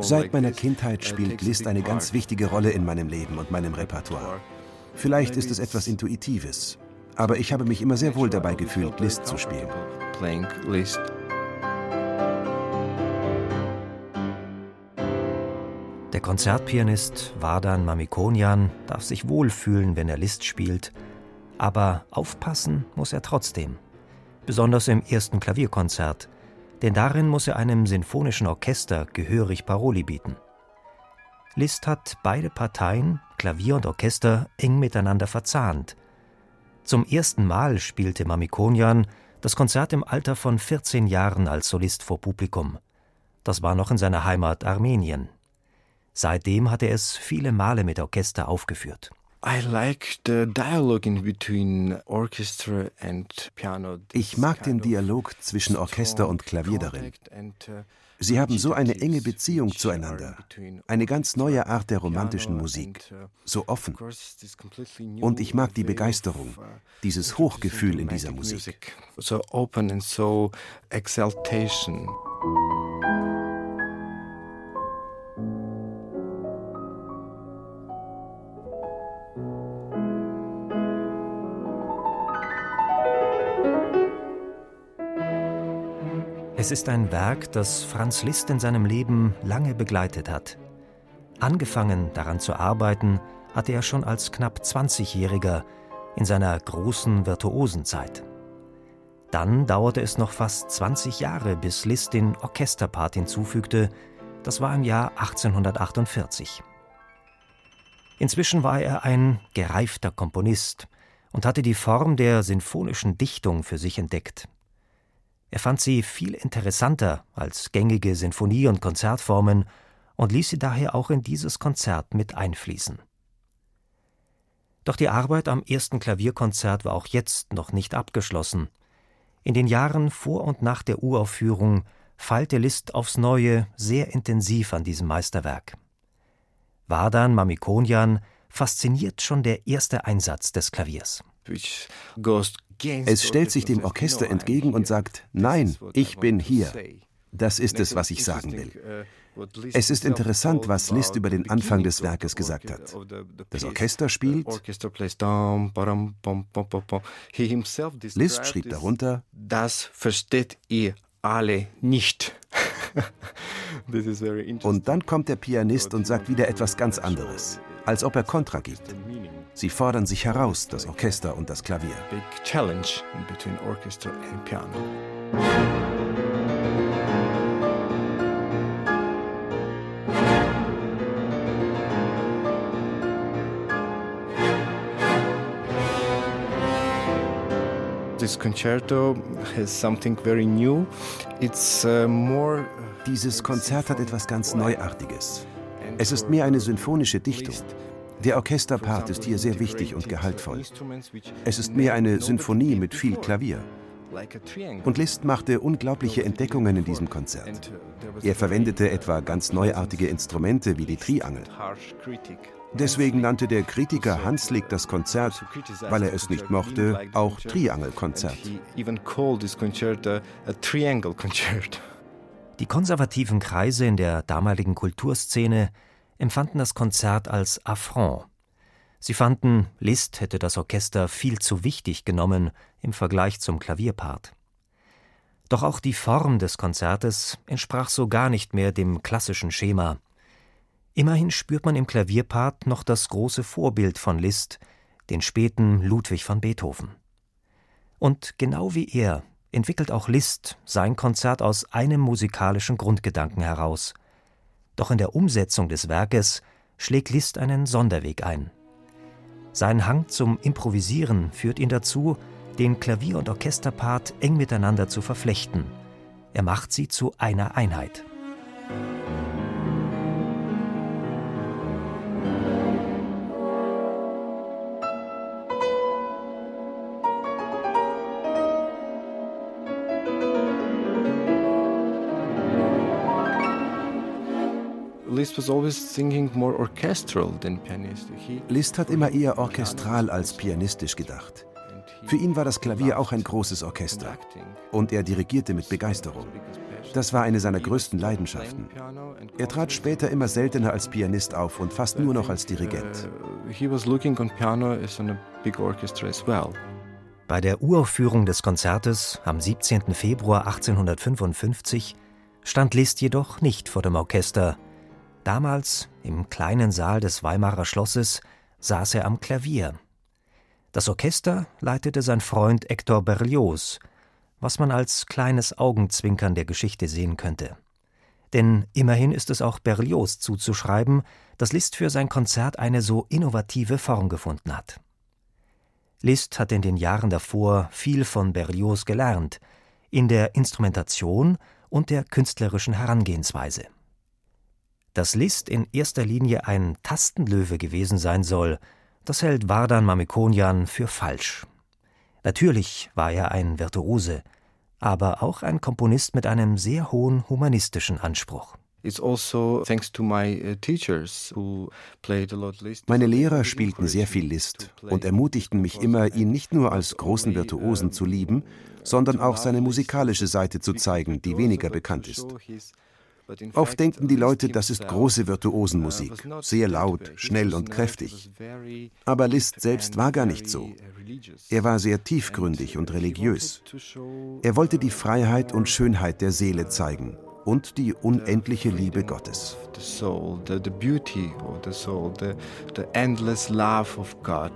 Seit meiner Kindheit uh, spielt Liszt eine ganz wichtige Rolle in meinem Leben und meinem Repertoire. Vielleicht ist es etwas Intuitives, aber ich habe mich immer sehr wohl dabei gefühlt, Liszt zu spielen. Der Konzertpianist Vardan Mamikonian darf sich wohlfühlen, wenn er Liszt spielt, aber aufpassen muss er trotzdem. Besonders im ersten Klavierkonzert, denn darin muss er einem sinfonischen Orchester gehörig Paroli bieten. Liszt hat beide Parteien, Klavier und Orchester, eng miteinander verzahnt. Zum ersten Mal spielte Mamikonian das Konzert im Alter von 14 Jahren als Solist vor Publikum. Das war noch in seiner Heimat Armenien. Seitdem hat er es viele Male mit Orchester aufgeführt. Ich mag den Dialog zwischen Orchester und Klavier darin. Uh, Sie haben so eine enge Beziehung zueinander, eine ganz neue Art der romantischen Musik, uh, so offen. Und ich mag die Begeisterung, uh, dieses Hochgefühl in dieser Musik. So open and so exaltation. Es ist ein Werk, das Franz Liszt in seinem Leben lange begleitet hat. Angefangen daran zu arbeiten, hatte er schon als knapp 20-Jähriger in seiner großen Virtuosenzeit. Dann dauerte es noch fast 20 Jahre, bis Liszt den Orchesterpart hinzufügte. Das war im Jahr 1848. Inzwischen war er ein gereifter Komponist und hatte die Form der sinfonischen Dichtung für sich entdeckt. Er fand sie viel interessanter als gängige Sinfonie- und Konzertformen und ließ sie daher auch in dieses Konzert mit einfließen. Doch die Arbeit am ersten Klavierkonzert war auch jetzt noch nicht abgeschlossen. In den Jahren vor und nach der Uraufführung feilte Liszt aufs Neue sehr intensiv an diesem Meisterwerk. Vardan Mamikonian fasziniert schon der erste Einsatz des Klaviers. Es stellt sich dem Orchester entgegen und sagt, nein, ich bin hier. Das ist es, was ich sagen will. Es ist interessant, was Liszt über den Anfang des Werkes gesagt hat. Das Orchester spielt. Liszt schrieb darunter, das versteht ihr alle nicht. und dann kommt der Pianist und sagt wieder etwas ganz anderes, als ob er Kontra gibt. Sie fordern sich heraus, das Orchester und das Klavier. Big challenge between orchestra and piano. Uh, more Dieses Konzert hat etwas ganz Neuartiges. Es ist mehr eine symphonische Dichtung. Der Orchesterpart ist hier sehr wichtig und gehaltvoll. Es ist mehr eine Sinfonie mit viel Klavier. Und Liszt machte unglaubliche Entdeckungen in diesem Konzert. Er verwendete etwa ganz neuartige Instrumente wie die Triangel. Deswegen nannte der Kritiker Hanslick das Konzert, weil er es nicht mochte, auch Triangelkonzert. Die konservativen Kreise in der damaligen Kulturszene empfanden das Konzert als Affront. Sie fanden, Liszt hätte das Orchester viel zu wichtig genommen im Vergleich zum Klavierpart. Doch auch die Form des Konzertes entsprach so gar nicht mehr dem klassischen Schema. Immerhin spürt man im Klavierpart noch das große Vorbild von Liszt, den späten Ludwig van Beethoven. Und genau wie er entwickelt auch Liszt sein Konzert aus einem musikalischen Grundgedanken heraus – doch in der Umsetzung des Werkes schlägt Liszt einen Sonderweg ein. Sein Hang zum Improvisieren führt ihn dazu, den Klavier- und Orchesterpart eng miteinander zu verflechten. Er macht sie zu einer Einheit. Musik Liszt hat immer eher orchestral als pianistisch gedacht. Für ihn war das Klavier auch ein großes Orchester und er dirigierte mit Begeisterung. Das war eine seiner größten Leidenschaften. Er trat später immer seltener als Pianist auf und fast nur noch als Dirigent. Bei der Uraufführung des Konzertes am 17. Februar 1855 stand Liszt jedoch nicht vor dem Orchester. Damals, im kleinen Saal des Weimarer Schlosses, saß er am Klavier. Das Orchester leitete sein Freund Hector Berlioz, was man als kleines Augenzwinkern der Geschichte sehen könnte. Denn immerhin ist es auch Berlioz zuzuschreiben, dass Liszt für sein Konzert eine so innovative Form gefunden hat. Liszt hat in den Jahren davor viel von Berlioz gelernt, in der Instrumentation und der künstlerischen Herangehensweise. Dass Liszt in erster Linie ein Tastenlöwe gewesen sein soll, das hält Vardan Mamikonian für falsch. Natürlich war er ein Virtuose, aber auch ein Komponist mit einem sehr hohen humanistischen Anspruch. Also Meine Lehrer spielten sehr viel Liszt und ermutigten mich immer, ihn nicht nur als großen Virtuosen zu lieben, sondern auch seine musikalische Seite zu zeigen, die weniger bekannt ist. Oft denken die Leute, das ist große Virtuosenmusik, sehr laut, schnell und kräftig. Aber Liszt selbst war gar nicht so. Er war sehr tiefgründig und religiös. Er wollte die Freiheit und Schönheit der Seele zeigen und die unendliche Liebe Gottes. The soul, the, the beauty of the soul, the, the endless love of God.